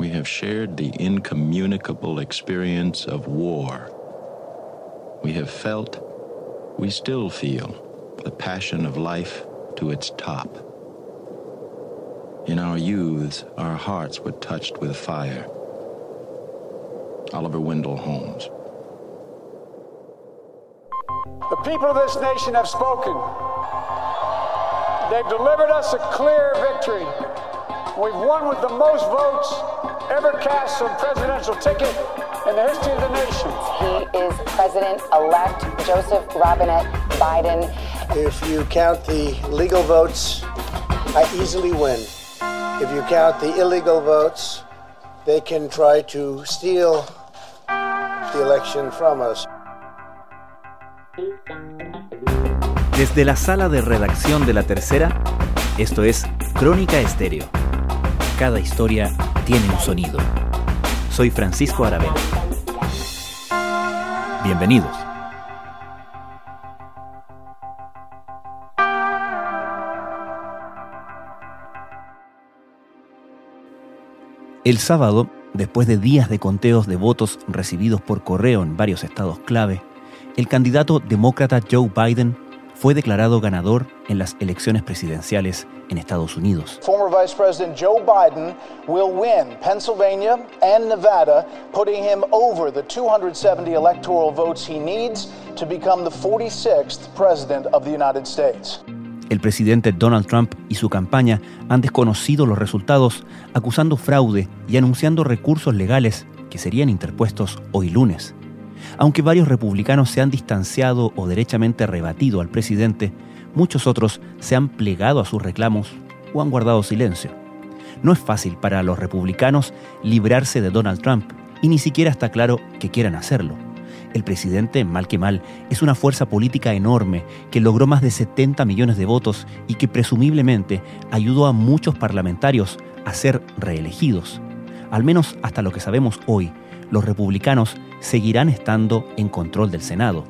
we have shared the incommunicable experience of war. We have felt, we still feel, the passion of life to its top. In our youths, our hearts were touched with fire. Oliver Wendell Holmes. The people of this nation have spoken. They've delivered us a clear victory. We've won with the most votes ever cast on presidential ticket in the history of the nation. He is President-elect Joseph Robinette Biden. If you count the legal votes, I easily win. If you count the illegal votes, they can try to steal the election from us. Desde la sala de redacción de La Tercera, esto es Crónica Estéreo. Cada historia tiene un sonido. Soy Francisco Aravena. Bienvenidos. El sábado, después de días de conteos de votos recibidos por correo en varios estados clave, el candidato demócrata Joe Biden fue declarado ganador en las elecciones presidenciales en Estados Unidos. Former Vice President Joe Biden will win Pennsylvania and Nevada, putting him over the 270 electoral votes he needs to become the 46th President of the United States. El presidente Donald Trump y su campaña han desconocido los resultados, acusando fraude y anunciando recursos legales que serían interpuestos hoy lunes. Aunque varios republicanos se han distanciado o derechamente rebatido al presidente, muchos otros se han plegado a sus reclamos o han guardado silencio. No es fácil para los republicanos librarse de Donald Trump y ni siquiera está claro que quieran hacerlo. El presidente, mal que mal, es una fuerza política enorme que logró más de 70 millones de votos y que presumiblemente ayudó a muchos parlamentarios a ser reelegidos. Al menos hasta lo que sabemos hoy, los republicanos seguirán estando en control del Senado.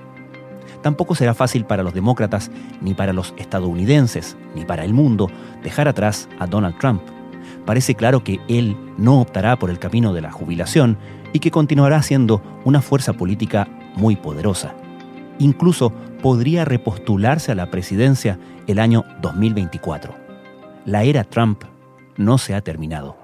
Tampoco será fácil para los demócratas, ni para los estadounidenses, ni para el mundo, dejar atrás a Donald Trump. Parece claro que él no optará por el camino de la jubilación y que continuará siendo una fuerza política muy poderosa. Incluso podría repostularse a la presidencia el año 2024. La era Trump no se ha terminado.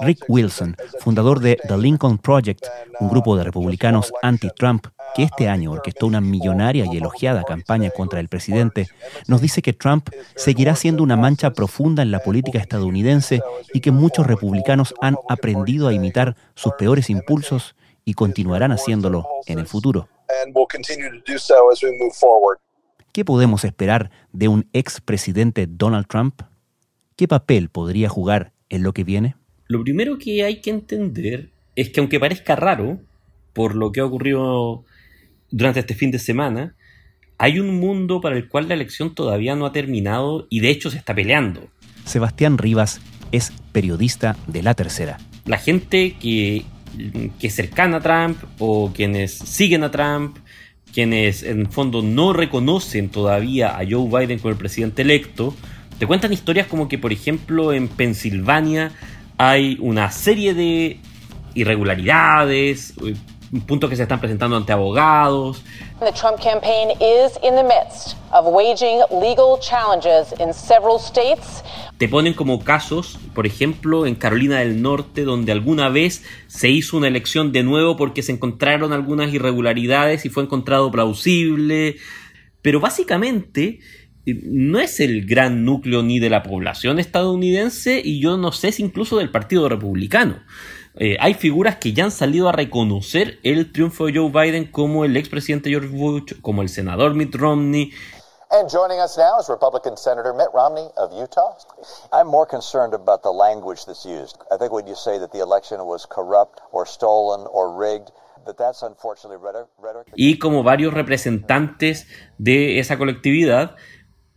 Rick Wilson, fundador de The Lincoln Project, un grupo de republicanos anti-Trump que este año orquestó una millonaria y elogiada campaña contra el presidente, nos dice que Trump seguirá siendo una mancha profunda en la política estadounidense y que muchos republicanos han aprendido a imitar sus peores impulsos y continuarán haciéndolo en el futuro. ¿Qué podemos esperar de un expresidente Donald Trump? ¿Qué papel podría jugar en lo que viene? Lo primero que hay que entender es que aunque parezca raro, por lo que ha ocurrido durante este fin de semana, hay un mundo para el cual la elección todavía no ha terminado y de hecho se está peleando. Sebastián Rivas es periodista de La Tercera. La gente que, que es cercana a Trump o quienes siguen a Trump quienes en fondo no reconocen todavía a Joe Biden como el presidente electo, te cuentan historias como que, por ejemplo, en Pensilvania hay una serie de irregularidades, eh, puntos que se están presentando ante abogados. The Trump campaign is in the midst of waging legal challenges in several states. Te ponen como casos, por ejemplo, en Carolina del Norte, donde alguna vez se hizo una elección de nuevo porque se encontraron algunas irregularidades y fue encontrado plausible. Pero básicamente eh, no es el gran núcleo ni de la población estadounidense y yo no sé si incluso del Partido Republicano. Eh, hay figuras que ya han salido a reconocer el triunfo de Joe Biden como el expresidente George Bush, como el senador Mitt Romney. And joining us now is Republican Senator Mitt Romney of Utah. I'm more concerned about the language that's used. I think when you say that the election was corrupt or stolen or rigged, that that's unfortunately rhetoric. Y como varios representantes de esa colectividad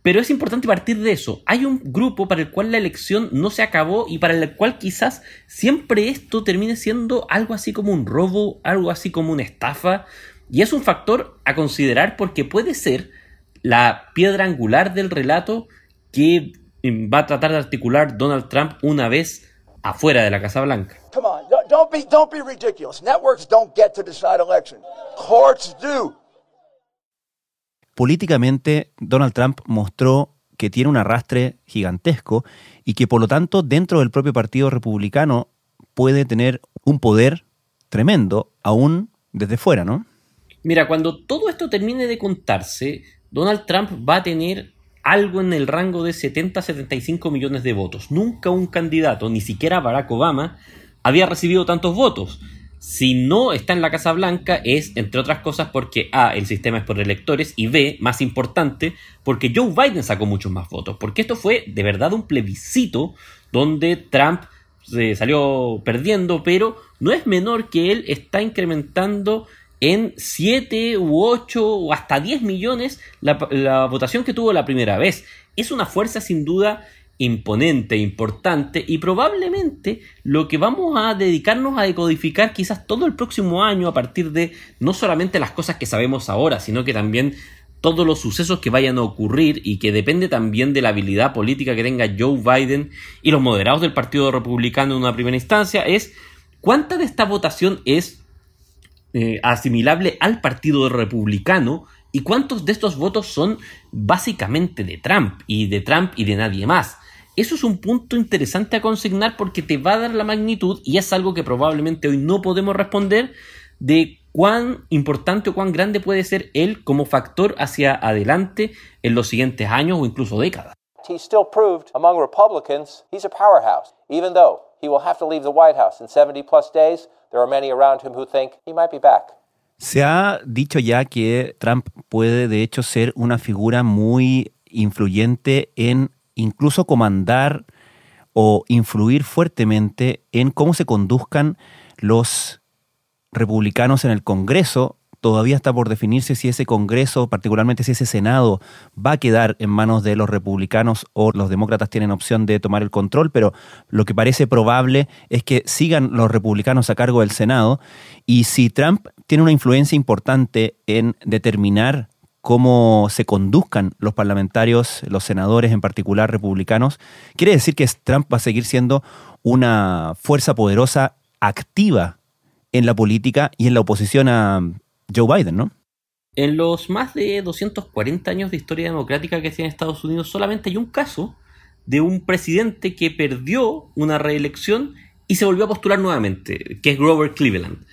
pero es importante partir de eso. Hay un grupo para el cual la elección no se acabó y para el cual quizás siempre esto termine siendo algo así como un robo, algo así como una estafa. Y es un factor a considerar porque puede ser la piedra angular del relato que va a tratar de articular Donald Trump una vez afuera de la Casa Blanca. Come on, don't be, don't be ridiculous. Networks don't get to decide elections. Courts do. Políticamente, Donald Trump mostró que tiene un arrastre gigantesco y que por lo tanto dentro del propio Partido Republicano puede tener un poder tremendo, aún desde fuera, ¿no? Mira, cuando todo esto termine de contarse, Donald Trump va a tener algo en el rango de 70-75 millones de votos. Nunca un candidato, ni siquiera Barack Obama, había recibido tantos votos. Si no está en la Casa Blanca es, entre otras cosas, porque A, el sistema es por electores y B, más importante, porque Joe Biden sacó muchos más votos. Porque esto fue de verdad un plebiscito donde Trump se salió perdiendo, pero no es menor que él está incrementando en 7 u 8 o hasta 10 millones la, votación que tuvo la primera vez. Es una fuerza sin duda imponente, importante y probablemente lo que vamos a dedicarnos a decodificar quizás todo el próximo año a partir de no solamente las cosas que sabemos ahora, sino que también todos los sucesos que vayan a ocurrir y que depende también de la habilidad política que tenga Joe Biden y los moderados del Partido Republicano en una primera instancia es cuánta de esta votación es eh, asimilable al Partido Republicano y cuántos de estos votos son básicamente de Trump y de Trump y de nadie más. Eso es un punto interesante a consignar porque te va a dar la magnitud y es algo que probablemente hoy no podemos responder de cuán importante o cuán grande puede ser él como factor hacia adelante en los siguientes años o incluso décadas. He still proved among Republicans he's a powerhouse, even though he will have to leave the White House in 70 plus days. There are many around him who think he might be back. Se ha dicho ya que Trump puede de hecho ser una figura muy influyente en incluso comandar o influir fuertemente en cómo se conduzcan los republicanos en el Congreso. Todavía está por definirse si ese Congreso, particularmente si ese Senado, va a quedar en manos de los republicanos o los demócratas tienen opción de tomar el control, pero lo que parece probable es que sigan los republicanos a cargo del Senado. Y si Trump tiene una influencia importante en determinar cómo se conduzcan los parlamentarios, los senadores en particular republicanos, quiere decir que Trump va a seguir siendo una fuerza poderosa activa en la política y en la oposición a, Joe Biden, ¿no? En los más de 240 años de historia democrática que tiene Estados Unidos, solamente hay un caso de un presidente que perdió una reelección y se volvió a postular nuevamente, que es Grover Cleveland.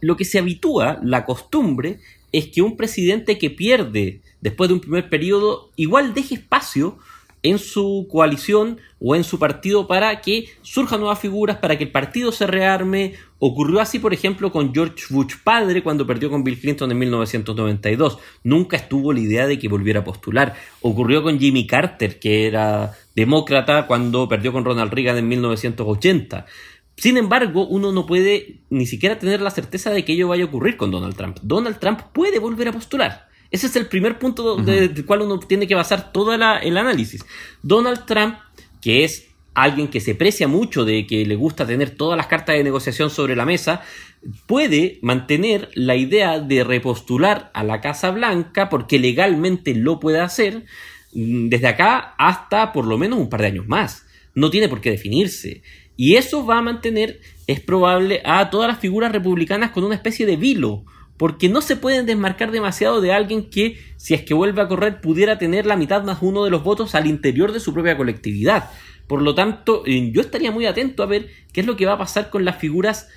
Lo que se habitúa, la costumbre, es que un presidente que pierde después de un primer periodo igual deje espacio en su coalición o en su partido para que surjan nuevas figuras, para que el partido se rearme. Ocurrió así, por ejemplo, con George Bush padre cuando perdió con Bill Clinton en 1992. Nunca estuvo la idea de que volviera a postular. Ocurrió con Jimmy Carter, que era demócrata cuando perdió con Ronald Reagan en 1980. Sin embargo, uno no puede ni siquiera tener la certeza de que ello vaya a ocurrir con Donald Trump. Donald Trump puede volver a postular. Ese es el primer punto del cual uno tiene que basar todo el análisis. Donald Trump, que es alguien que se precia mucho de que le gusta tener todas las cartas de negociación sobre la mesa, puede mantener la idea de repostular a la Casa Blanca porque legalmente lo puede hacer mm, desde acá hasta por lo menos un par de años más. No tiene por qué definirse. Y eso va a mantener, es probable, a todas las figuras republicanas con una especie de vilo porque no se pueden desmarcar demasiado de alguien que, si es que vuelve a correr, pudiera tener la mitad más uno de los votos al interior de su propia colectividad. Por lo tanto, eh, yo estaría muy atento a ver qué es lo que va a pasar con las figuras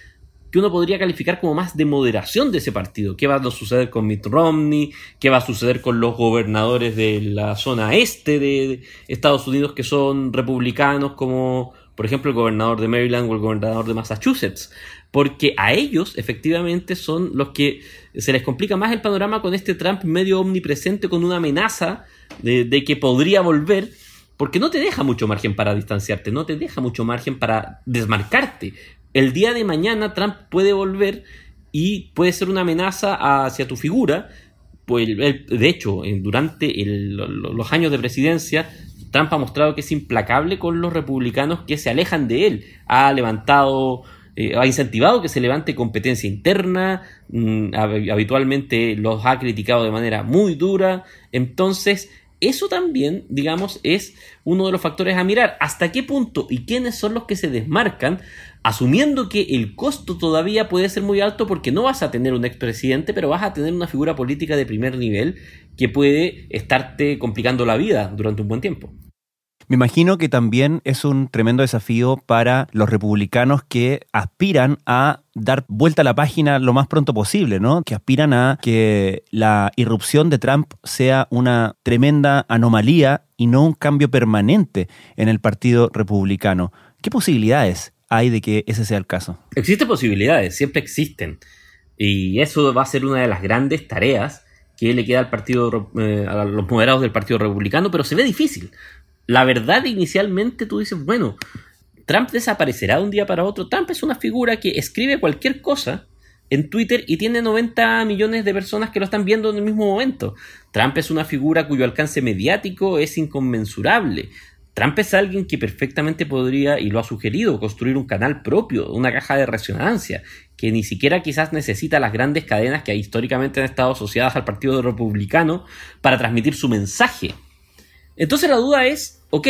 que uno podría calificar como más de moderación de ese partido. ¿Qué va a suceder con Mitt Romney? ¿Qué va a suceder con los gobernadores de la zona este de Estados Unidos que son republicanos, como por ejemplo el gobernador de Maryland o el gobernador de Massachusetts? porque a ellos efectivamente son los que se les complica más el panorama con este Trump medio omnipresente, con una amenaza de, que podría volver, porque no te deja mucho margen para distanciarte, no te deja mucho margen para desmarcarte. El día de mañana Trump puede volver y puede ser una amenaza hacia tu figura. Pues, de hecho, durante los años de presidencia, Trump ha mostrado que es implacable con los republicanos que se alejan de él. Ha levantado eh, ha incentivado que se levante competencia interna, mm, habitualmente los ha criticado de manera muy dura, entonces eso también, digamos, es uno de los factores a mirar. ¿Hasta qué punto y quiénes son los que se desmarcan, asumiendo que el costo todavía puede ser muy alto porque no vas a tener un expresidente, pero vas a tener una figura política de primer nivel que puede estarte complicando la vida durante un buen tiempo? Me imagino que también es un tremendo desafío para los republicanos que aspiran a dar vuelta a la página lo más pronto posible, ¿no? Que aspiran a que la irrupción de Trump sea una tremenda anomalía y no un cambio permanente en el Partido Republicano. ¿Qué posibilidades hay de que ese sea el caso? Existen posibilidades, siempre existen. Y eso va a ser una de las grandes tareas que le queda al partido, eh, a los moderados del Partido Republicano, pero se ve difícil la verdad inicialmente tú dices, bueno, Trump desaparecerá de un día para otro. Trump es una figura que escribe cualquier cosa en Twitter y tiene 90 millones de personas que lo están viendo en el mismo momento. Trump es una figura cuyo alcance mediático es inconmensurable. Trump es alguien que perfectamente podría, y lo ha sugerido, construir un canal propio, una caja de resonancia, que ni siquiera quizás necesita las grandes cadenas que históricamente han estado asociadas al Partido Republicano para transmitir su mensaje. Entonces la duda es, ok,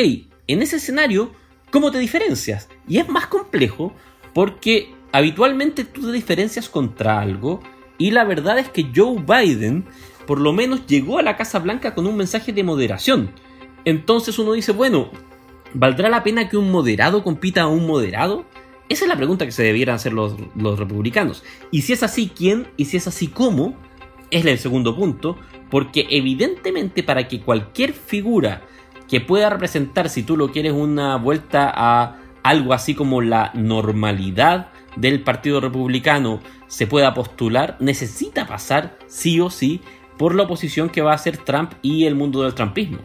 en ese escenario, ¿cómo te diferencias? Y es más complejo porque habitualmente tú te diferencias contra algo y la verdad es que Joe Biden por lo menos llegó a la Casa Blanca con un mensaje de moderación. Entonces uno dice, bueno, ¿valdrá la pena que un moderado compita a un moderado? Esa es la pregunta que se debieran hacer los, los republicanos. Y si es así, ¿quién? Y si es así, ¿cómo? Es el segundo punto, porque evidentemente para que cualquier figura que pueda representar, si tú lo quieres, una vuelta a algo así como la normalidad del Partido Republicano se pueda postular, necesita pasar sí o sí por la oposición que va a ser Trump y el mundo del trumpismo.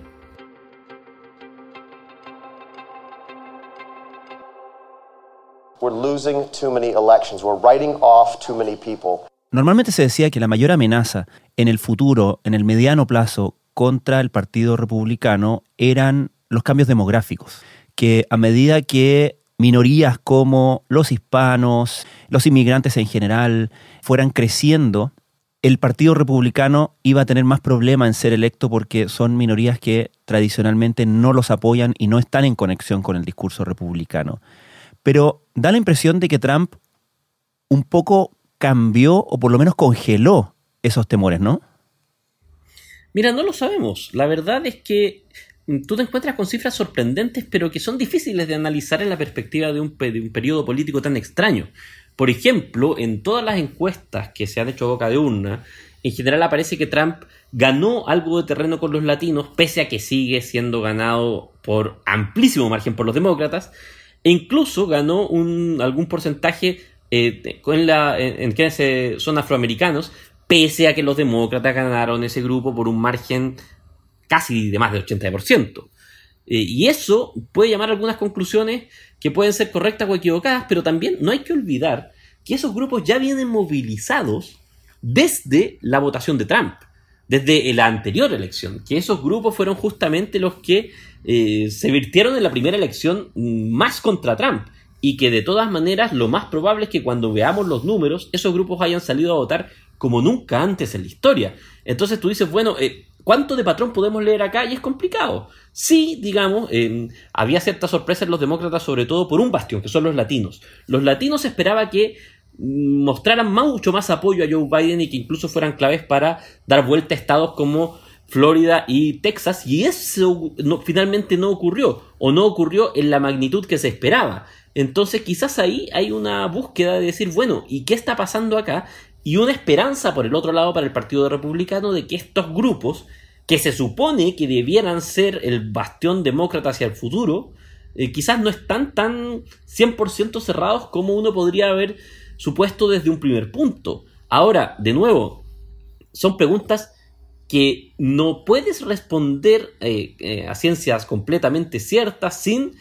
We're losing too many elections. We're writing off too many people. Normalmente se decía que la mayor amenaza en el futuro, en el mediano plazo, contra el Partido Republicano eran los cambios demográficos, que a medida que minorías como los hispanos, los inmigrantes en general, fueran creciendo, el Partido Republicano iba a tener más problema en ser electo porque son minorías que tradicionalmente no los apoyan y no están en conexión con el discurso republicano. Pero da la impresión de que Trump un poco cambió o por lo menos congeló esos temores, ¿no? Mira, no lo sabemos. La verdad es que mm, tú te encuentras con cifras sorprendentes, pero que son difíciles de analizar en la perspectiva de un, periodo político tan extraño. Por ejemplo, en todas las encuestas que se han hecho a boca de urna, en general aparece que Trump ganó algo de terreno con los latinos, pese a que sigue siendo ganado por amplísimo margen por los demócratas, e incluso ganó un, algún porcentaje eh, en, la, en, que son afroamericanos, pese a que los demócratas ganaron ese grupo por un margen casi de más del 80%. Eh, y eso puede llamar a algunas conclusiones que pueden ser correctas o equivocadas, pero también no hay que olvidar que esos grupos ya vienen movilizados desde la votación de Trump, desde la anterior elección, que esos grupos fueron justamente los que eh, se virtieron en la primera elección más contra Trump y que de todas maneras lo más probable es que cuando veamos los números esos grupos hayan salido a votar como nunca antes en la historia. Entonces tú dices, bueno, eh, ¿cuánto de patrón podemos leer acá? Y es complicado. Sí, digamos, había cierta sorpresa en los demócratas, sobre todo por un bastión, que son los latinos. Los latinos esperaba que mostraran mucho más apoyo a Joe Biden y que incluso fueran claves para dar vuelta a estados como Florida y Texas y eso finalmente no ocurrió o no ocurrió en la magnitud que se esperaba. Entonces quizás ahí hay una búsqueda de decir, bueno, ¿y qué está pasando acá? Y una esperanza por el otro lado para el Partido Republicano de que estos grupos, que se supone que debieran ser el bastión demócrata hacia el futuro, eh, quizás no están tan 100% cerrados como uno podría haber supuesto desde un primer punto. Ahora, de nuevo, son preguntas que no puedes responder eh, eh, a ciencias completamente ciertas sin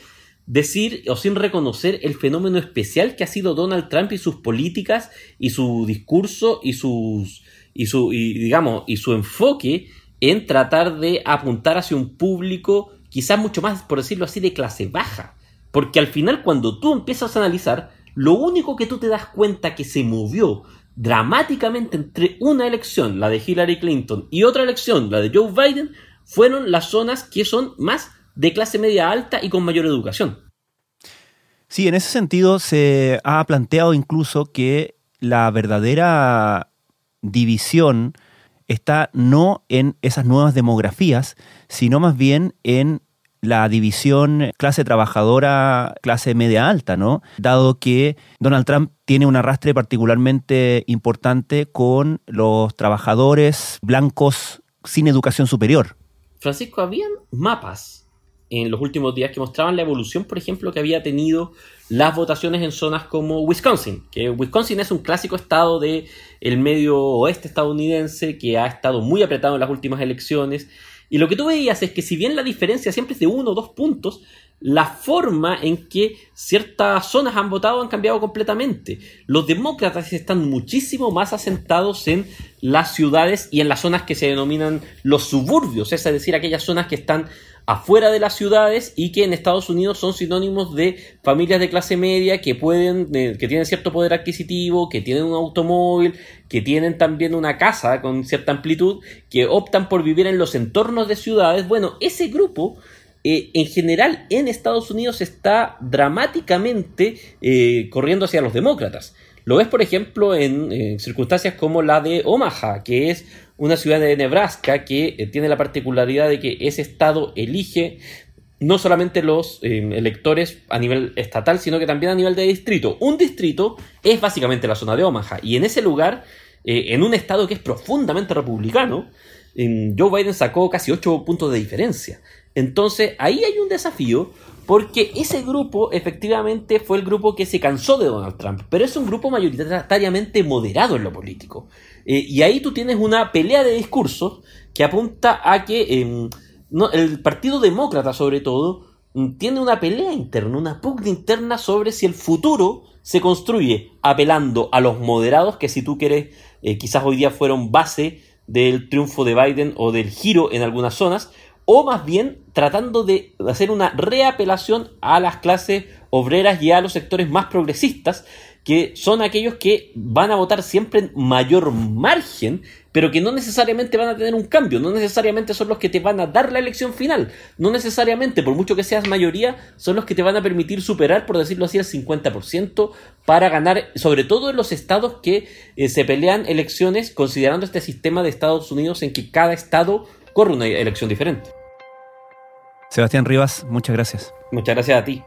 decir o sin reconocer el fenómeno especial que ha sido Donald Trump y sus políticas y su discurso y sus y su digamos y su enfoque en tratar de apuntar hacia un público quizás mucho más por decirlo así de clase baja. Porque al final cuando tú empiezas a analizar lo único que tú te das cuenta que se movió dramáticamente entre una elección, la de Hillary Clinton, y otra elección, la de Joe Biden, fueron las zonas que son más de clase media alta y con mayor educación. Sí, en ese sentido se ha planteado incluso que la verdadera división está no en esas nuevas demografías, sino más bien en la división clase trabajadora, clase media alta, ¿no? Dado que Donald Trump tiene un arrastre particularmente importante con los trabajadores blancos sin educación superior. Francisco, habían mapas en los últimos días que mostraban la evolución, por ejemplo, que había tenido las votaciones en zonas como Wisconsin, que Wisconsin es un clásico estado del el medio oeste estadounidense que ha estado muy apretado en las últimas elecciones y lo que tú veías es que si bien la diferencia siempre es de uno o dos puntos, la forma en que ciertas zonas han votado han cambiado completamente. Los demócratas están muchísimo más asentados en las ciudades y en las zonas que se denominan los suburbios, es decir, aquellas zonas que están afuera de las ciudades y que en Estados Unidos son sinónimos de familias de clase media que pueden, que tienen cierto poder adquisitivo, que tienen un automóvil, que tienen también una casa con cierta amplitud, que optan por vivir en los entornos de ciudades. Bueno, ese grupo eh, en general en Estados Unidos está dramáticamente eh, corriendo hacia los demócratas. Lo ves, por ejemplo, en circunstancias como la de Omaha, que es una ciudad de Nebraska que eh, tiene la particularidad de que ese estado elige no solamente los eh, electores a nivel estatal, sino que también a nivel de distrito. Un distrito es básicamente la zona de Omaha, y en ese lugar, eh, en un estado que es profundamente republicano, Joe Biden sacó casi 8 puntos de diferencia. Entonces, ahí hay un desafío porque ese grupo efectivamente fue el grupo que se cansó de Donald Trump, pero es un grupo mayoritariamente moderado en lo político. Eh, y ahí tú tienes una pelea de discursos que apunta a que em, el Partido Demócrata, sobre todo, mm, tiene una pelea interna, una pugna interna sobre si el futuro se construye apelando a los moderados, que si tú quieres, eh, quizás hoy día fueron base del triunfo de Biden o del giro en algunas zonas, o más bien tratando de hacer una reapelación a las clases obreras y a los sectores más progresistas, que son aquellos que van a votar siempre en mayor margen, pero que no necesariamente van a tener un cambio, no necesariamente son los que te van a dar la elección final, no necesariamente, por mucho que seas mayoría, son los que te van a permitir superar, por decirlo así, el 50% para ganar, sobre todo en los estados que eh, se pelean elecciones considerando este sistema de Estados Unidos en que cada estado corre una elección diferente. Sebastián Rivas, muchas gracias. Muchas gracias a ti.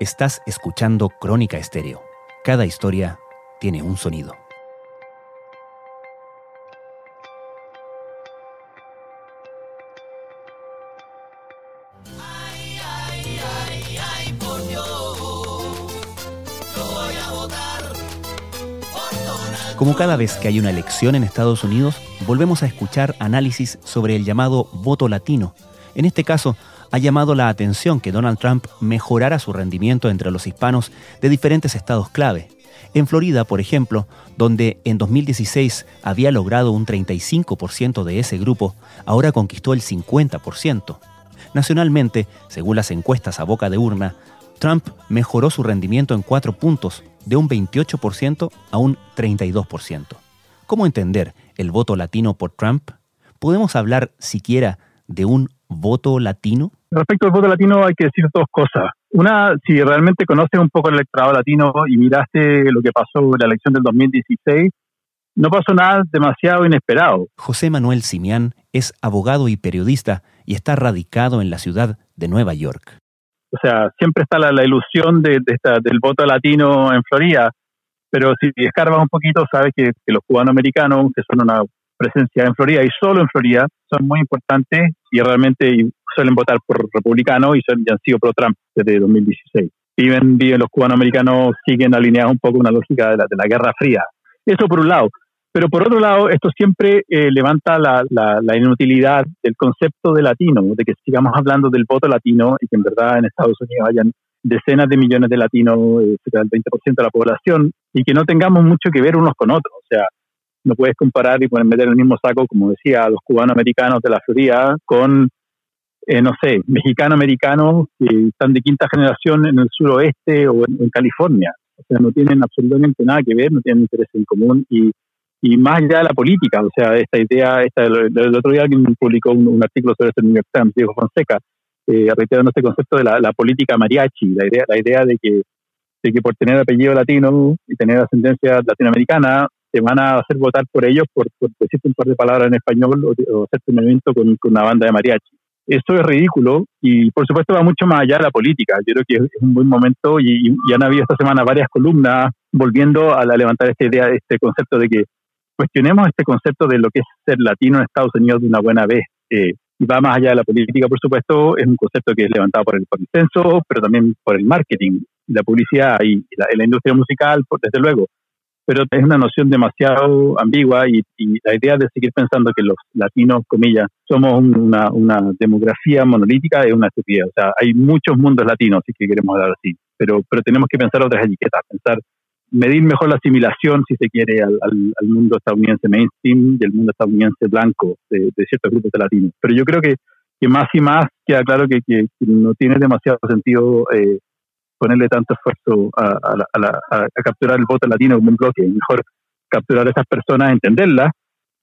Estás escuchando Crónica Estéreo. Cada historia tiene un sonido. Como cada vez que hay una elección en Estados Unidos, volvemos a escuchar análisis sobre el llamado voto latino. En este caso, ha llamado la atención que Donald Trump mejorara su rendimiento entre los hispanos de diferentes estados clave. En Florida, por ejemplo, donde en 2016 había logrado un 35% de ese grupo, ahora conquistó el 50%. Nacionalmente, según las encuestas a boca de urna, Trump mejoró su rendimiento en cuatro puntos, de un 28% a un 32%. ¿Cómo entender el voto latino por Trump? ¿Podemos hablar siquiera de un voto latino? Respecto al voto latino hay que decir dos cosas. Una, si realmente conoces un poco el electorado latino y miraste lo que pasó en la elección del 2016, no pasó nada demasiado inesperado. José Manuel Simián es abogado y periodista y está radicado en la ciudad de Nueva York. O sea, siempre está la, ilusión de, del voto latino en Florida, pero si escarbas un poquito, sabes que, que los cubanos americanos, que son una presencia en Florida y solo en Florida, son muy importantes y realmente suelen votar por republicanos y, son, han sido pro Trump desde 2016. Viven, viven los cubanos americanos, siguen alineados un poco una lógica de la, de la Guerra Fría. Eso por un lado. Pero por otro lado, esto siempre eh, levanta la, la, inutilidad del concepto de latino, de que sigamos hablando del voto latino y que en verdad en Estados Unidos hayan decenas de millones de latinos, eh, cerca del 20% de la población, y que no tengamos mucho que ver unos con otros. O sea, no puedes comparar y meter en el mismo saco, como decía, a los cubanos americanos de la Florida con eh, no sé, mexicano-americanos que están de quinta generación en el suroeste o en, California. O sea, no tienen absolutamente nada que ver, no tienen interés en común y y más allá de la política, o sea, esta idea, esta, el, otro día alguien publicó un, artículo sobre esto en New York Times, Diego Fonseca, eh, reiterando este concepto de la, política mariachi, la idea, la idea de que, de que por tener apellido latino y tener ascendencia latinoamericana, te van a hacer votar por ellos por, decirte un par de palabras en español o, hacerte un evento con, una banda de mariachi. Esto es ridículo y por supuesto va mucho más allá de la política. Yo creo que es un buen momento y, y han habido esta semana varias columnas volviendo a, levantar esta idea, este concepto de que cuestionemos este concepto de lo que es ser latino en Estados Unidos de una buena vez. Eh, y va más allá de la política, por supuesto, es un concepto que es levantado por el, por censo, pero también por el marketing, la publicidad y la, la industria musical, desde luego pero es una noción demasiado ambigua y, la idea de seguir pensando que los latinos, comillas, somos una, una, demografía monolítica es una estupidez. O sea, hay muchos mundos latinos, si que queremos hablar así, pero, pero tenemos que pensar otras etiquetas, pensar, medir mejor la asimilación, si se quiere, al, al, mundo estadounidense mainstream y el mundo estadounidense blanco de, ciertos grupos de latinos. Pero yo creo que, más y más queda claro que, no tiene demasiado sentido eh, ponerle tanto esfuerzo a, capturar el voto latino como un bloque. Mejor capturar a esas personas, entenderlas,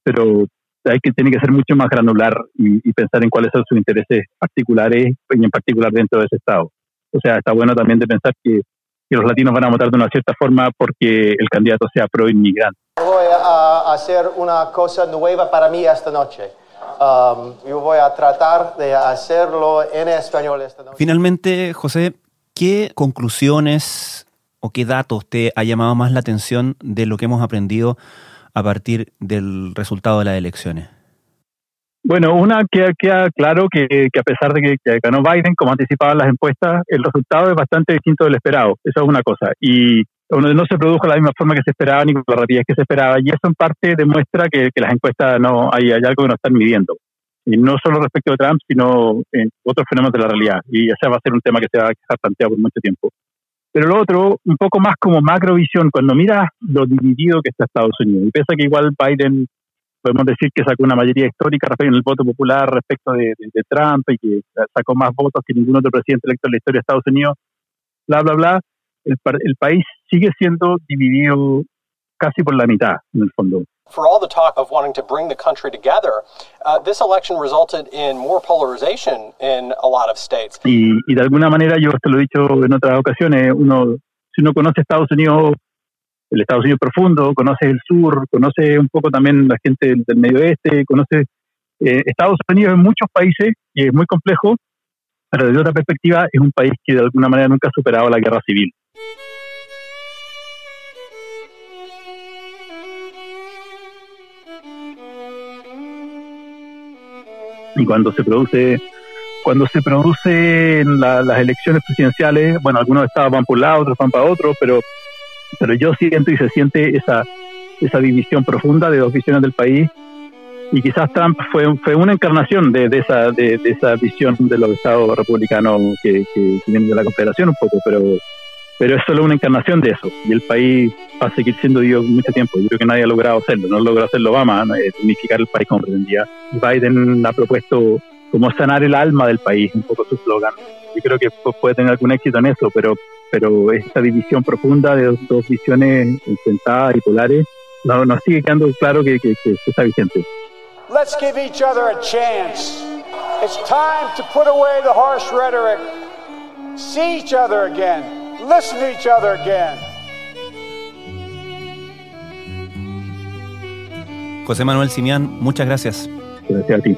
pero hay que tiene que ser mucho más granular y, pensar en cuáles son sus intereses particulares y en particular dentro de ese Estado. O sea, está bueno también de pensar que, los latinos van a votar de una cierta forma porque el candidato sea pro inmigrante. Voy a hacer una cosa nueva para mí esta noche. Um, yo voy a tratar de hacerlo en español esta noche. Finalmente, José, ¿Qué conclusiones o qué datos te ha llamado más la atención de lo que hemos aprendido a partir del resultado de las elecciones? Bueno, una que queda claro que, a pesar de que, ganó Biden, como anticipaban las encuestas, el resultado es bastante distinto del esperado. Eso es una cosa. Y no se produjo de la misma forma que se esperaba ni con la rapidez que se esperaba. Y eso en parte demuestra que, las encuestas no hay, hay, algo que no están midiendo y no solo respecto de Trump, sino en otros fenómenos de la realidad. Y ese va a ser un tema que se va a quedar planteado por mucho tiempo. Pero lo otro, un poco más como macrovisión, cuando miras lo dividido que está Estados Unidos, y pese que igual Biden, podemos decir que sacó una mayoría histórica respecto en el voto popular respecto de, Trump y que sacó más votos que ningún otro presidente electo en la historia de Estados Unidos, bla, bla, bla, el, el país sigue siendo dividido casi por la mitad, en el fondo. For all the talk of wanting to bring the country together, uh, this election resulted in more polarization in a lot of states. Y, y de alguna manera, yo te lo he dicho en otras ocasiones, uno, si uno conoce Estados Unidos, el Estados Unidos profundo, conoce el sur, conoce un poco también la gente del, medio oeste, conoce eh, Estados Unidos en muchos países, y es muy complejo, pero desde otra perspectiva es un país que de alguna manera nunca ha superado la guerra civil. y cuando se produce cuando se producen las elecciones presidenciales, bueno, algunos estados van por un lado, otros van para otro, pero, pero yo siento y se siente esa, esa división profunda de dos visiones del país y quizás Trump fue, fue una encarnación de, de esa, de, esa visión de los estados republicanos que, que, vienen de la Confederación un poco, pero pero es solo una encarnación de eso y el país va a seguir siendo Dios mucho tiempo. Yo creo que nadie ha logrado hacerlo, no logró hacerlo Obama, unificar el país como pretendía. Biden ha propuesto como sanar el alma del país, un poco su slogan. Yo creo que puede tener algún éxito en eso, pero, pero esta división profunda de dos, visiones enfrentadas y polares no, nos sigue quedando claro que, que, que está vigente. Let's give each other a chance. It's time to put away the harsh rhetoric, see each other again. listen to each other again. José Manuel Simián, muchas gracias. Gracias a ti.